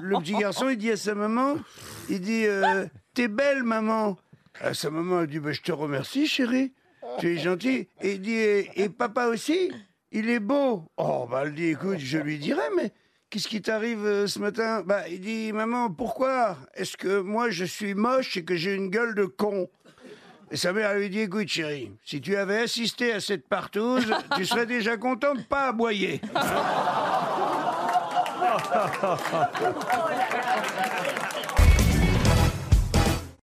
le petit garçon, il dit à sa maman, il dit, euh, t'es belle, maman. À sa maman, elle dit, bah, je te remercie, chérie. Tu es gentil. Et il dit, et, et papa aussi, il est beau. Oh, bah, elle dit, écoute, je lui dirai, mais qu'est-ce qui t'arrive euh, ce matin? Bah, il dit, maman, pourquoi? Est-ce que moi, je suis moche et que j'ai une gueule de con? Et sa mère lui dit, écoute chérie, si tu avais assisté à cette partouze, tu serais déjà content de pas aboyer. そうじゃない。